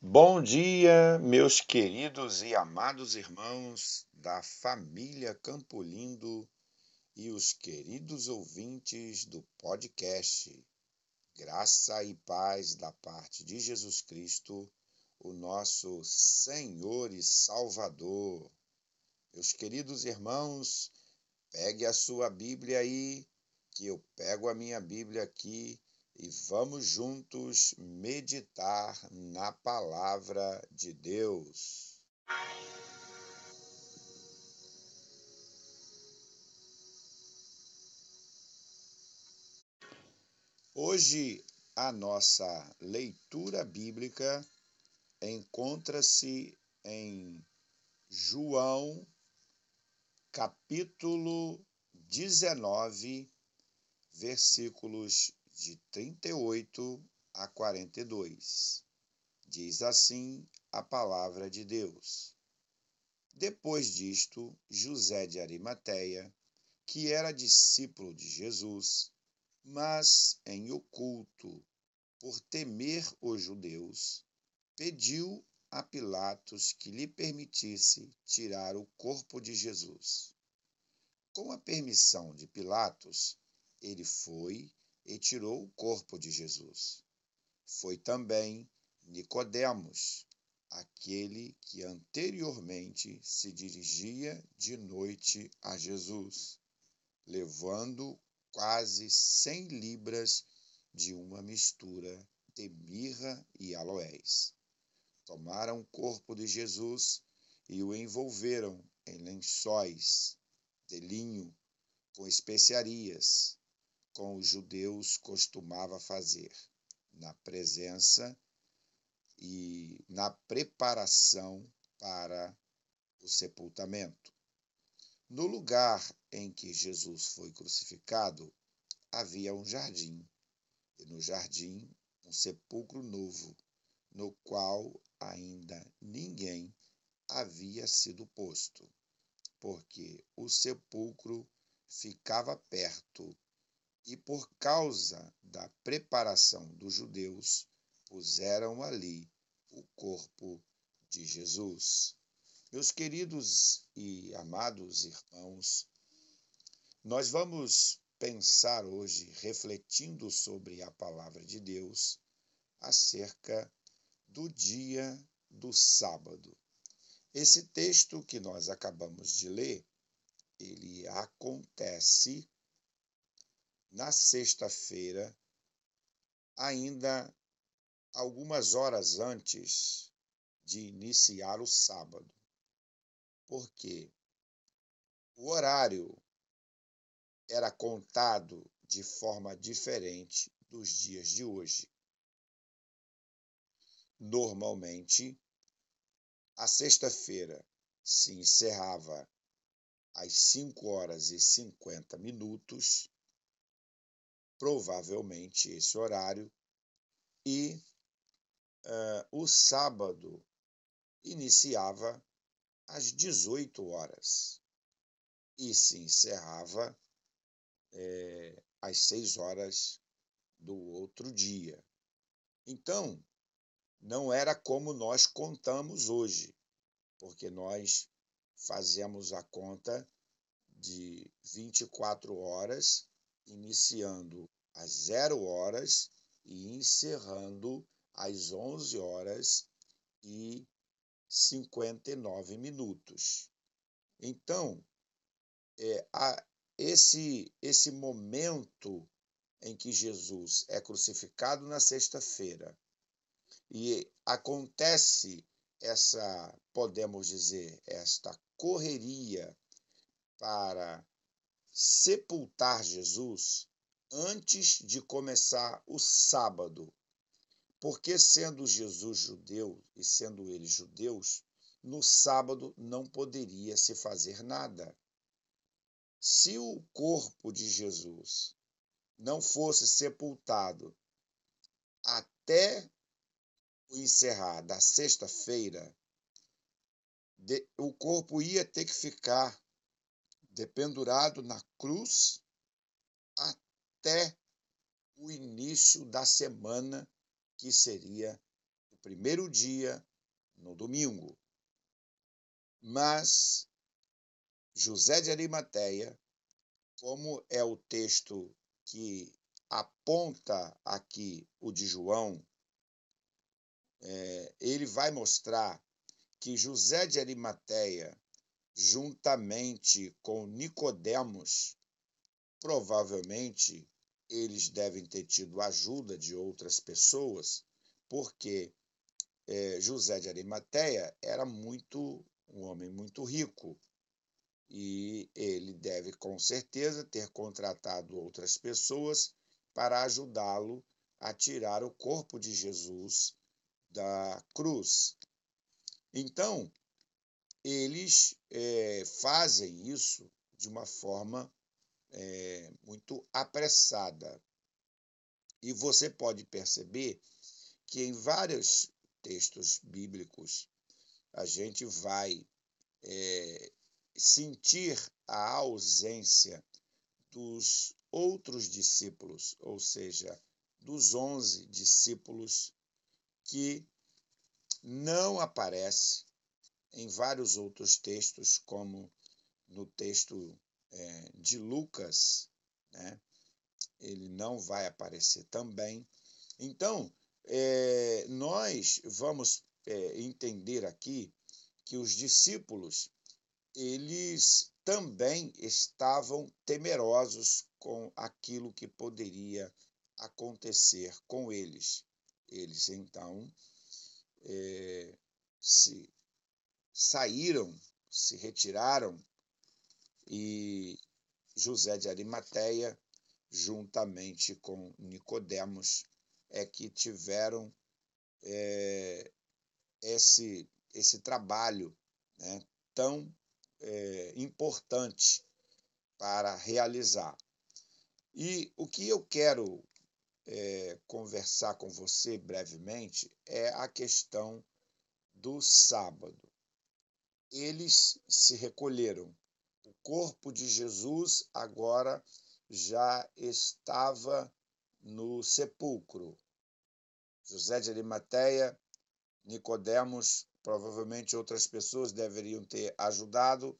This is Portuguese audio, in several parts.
Bom dia, meus queridos e amados irmãos da família Campo Lindo e os queridos ouvintes do podcast. Graça e paz da parte de Jesus Cristo, o nosso Senhor e Salvador. Meus queridos irmãos, pegue a sua Bíblia aí, que eu pego a minha Bíblia aqui e vamos juntos meditar na palavra de Deus. Hoje a nossa leitura bíblica encontra-se em João, capítulo 19, versículos de 38 a 42. Diz assim a palavra de Deus. Depois disto, José de Arimateia, que era discípulo de Jesus, mas em oculto, por temer os judeus, pediu a Pilatos que lhe permitisse tirar o corpo de Jesus. Com a permissão de Pilatos, ele foi e tirou o corpo de Jesus. Foi também Nicodemos, aquele que anteriormente se dirigia de noite a Jesus, levando quase cem libras de uma mistura de mirra e aloés. Tomaram o corpo de Jesus e o envolveram em lençóis de linho com especiarias com os judeus costumava fazer, na presença e na preparação para o sepultamento. No lugar em que Jesus foi crucificado, havia um jardim, e no jardim um sepulcro novo, no qual ainda ninguém havia sido posto, porque o sepulcro ficava perto e por causa da preparação dos judeus, puseram ali o corpo de Jesus. Meus queridos e amados irmãos, nós vamos pensar hoje, refletindo sobre a palavra de Deus, acerca do dia do sábado. Esse texto que nós acabamos de ler, ele acontece na sexta-feira, ainda algumas horas antes de iniciar o sábado. Porque o horário era contado de forma diferente dos dias de hoje. Normalmente, a sexta-feira se encerrava às 5 horas e 50 minutos provavelmente esse horário, e uh, o sábado iniciava às 18 horas e se encerrava é, às 6 horas do outro dia. Então, não era como nós contamos hoje, porque nós fazemos a conta de 24 horas iniciando às 0 horas e encerrando às 11 horas e 59 minutos. Então, é, esse, esse momento em que Jesus é crucificado na sexta-feira e acontece essa, podemos dizer, esta correria para sepultar Jesus antes de começar o sábado, porque sendo Jesus judeu e sendo eles judeus, no sábado não poderia se fazer nada. Se o corpo de Jesus não fosse sepultado até o encerrar da sexta-feira, o corpo ia ter que ficar dependurado na cruz até o início da semana, que seria o primeiro dia, no domingo. Mas José de Arimateia, como é o texto que aponta aqui o de João, é, ele vai mostrar que José de Arimateia, juntamente com Nicodemos, provavelmente eles devem ter tido ajuda de outras pessoas, porque é, José de Arimateia era muito um homem muito rico e ele deve com certeza ter contratado outras pessoas para ajudá-lo a tirar o corpo de Jesus da cruz. Então, eles é, fazem isso de uma forma é, muito apressada. E você pode perceber que em vários textos bíblicos a gente vai é, sentir a ausência dos outros discípulos, ou seja, dos onze discípulos que não aparece em vários outros textos, como no texto é, de Lucas, né? ele não vai aparecer também. Então, é, nós vamos é, entender aqui que os discípulos eles também estavam temerosos com aquilo que poderia acontecer com eles. Eles então é, se saíram, se retiraram e José de Arimateia, juntamente com Nicodemos, é que tiveram é, esse, esse trabalho né, tão é, importante para realizar. E o que eu quero é, conversar com você brevemente é a questão do sábado. Eles se recolheram. O corpo de Jesus agora já estava no sepulcro. José de Arimateia, Nicodemos, provavelmente outras pessoas deveriam ter ajudado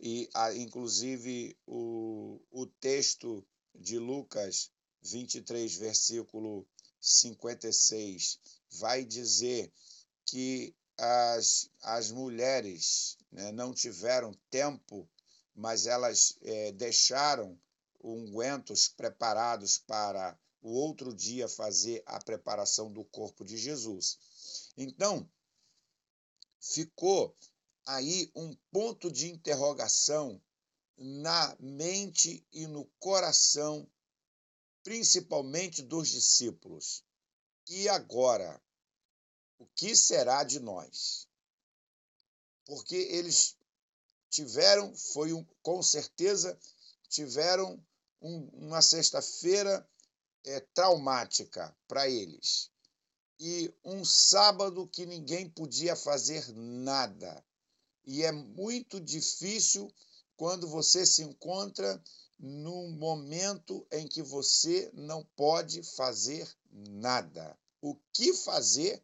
e inclusive o, o texto de Lucas 23, versículo 56, vai dizer que as, as mulheres né, não tiveram tempo, mas elas é, deixaram ungüentos preparados para o outro dia fazer a preparação do corpo de Jesus. Então, ficou aí um ponto de interrogação na mente e no coração principalmente dos discípulos. E agora, o que será de nós? Porque eles tiveram, foi um, com certeza, tiveram um, uma sexta-feira é, traumática para eles. E um sábado que ninguém podia fazer nada. E é muito difícil quando você se encontra num momento em que você não pode fazer nada. O que fazer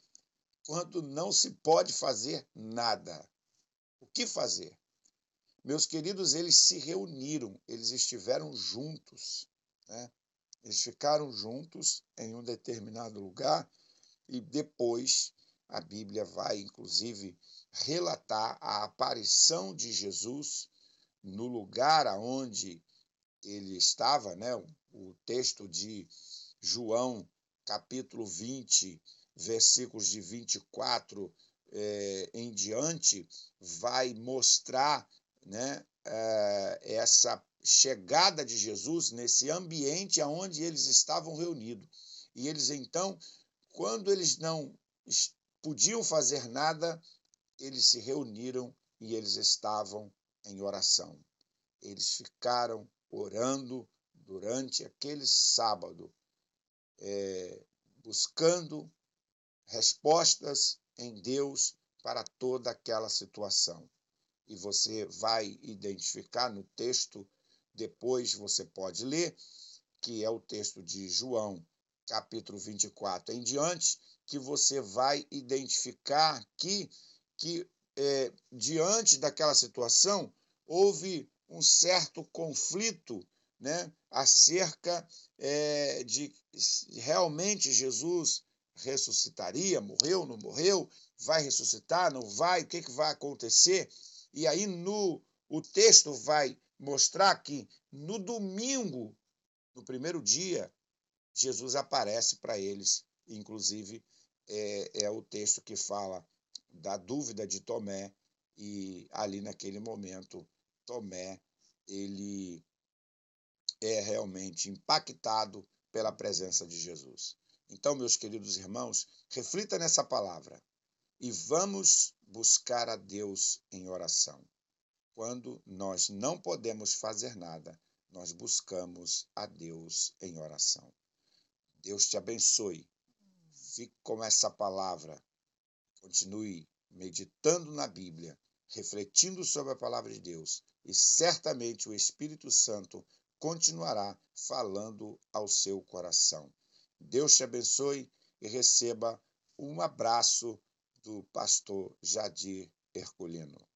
quando não se pode fazer nada? O que fazer? Meus queridos, eles se reuniram, eles estiveram juntos, né? eles ficaram juntos em um determinado lugar e depois a Bíblia vai, inclusive, relatar a aparição de Jesus no lugar aonde ele estava, né? O texto de João, capítulo 20, versículos de 24 é, em diante, vai mostrar né, é, essa chegada de Jesus nesse ambiente aonde eles estavam reunidos. E eles então, quando eles não podiam fazer nada, eles se reuniram e eles estavam em oração. Eles ficaram orando durante aquele sábado, é, buscando respostas em Deus para toda aquela situação. E você vai identificar no texto, depois você pode ler, que é o texto de João, capítulo 24 em diante, que você vai identificar aqui que, é, diante daquela situação, houve um certo conflito né, acerca é, de realmente Jesus ressuscitaria, morreu, não morreu, vai ressuscitar, não vai, o que, que vai acontecer? E aí no o texto vai mostrar que no domingo, no primeiro dia, Jesus aparece para eles, inclusive é, é o texto que fala da dúvida de Tomé. E ali naquele momento Tomé ele é realmente impactado pela presença de Jesus. Então, meus queridos irmãos, reflita nessa palavra e vamos buscar a Deus em oração. Quando nós não podemos fazer nada, nós buscamos a Deus em oração. Deus te abençoe. Fique com essa palavra. Continue meditando na Bíblia, refletindo sobre a palavra de Deus, e certamente o Espírito Santo continuará falando ao seu coração. Deus te abençoe e receba um abraço do pastor Jadir Herculino.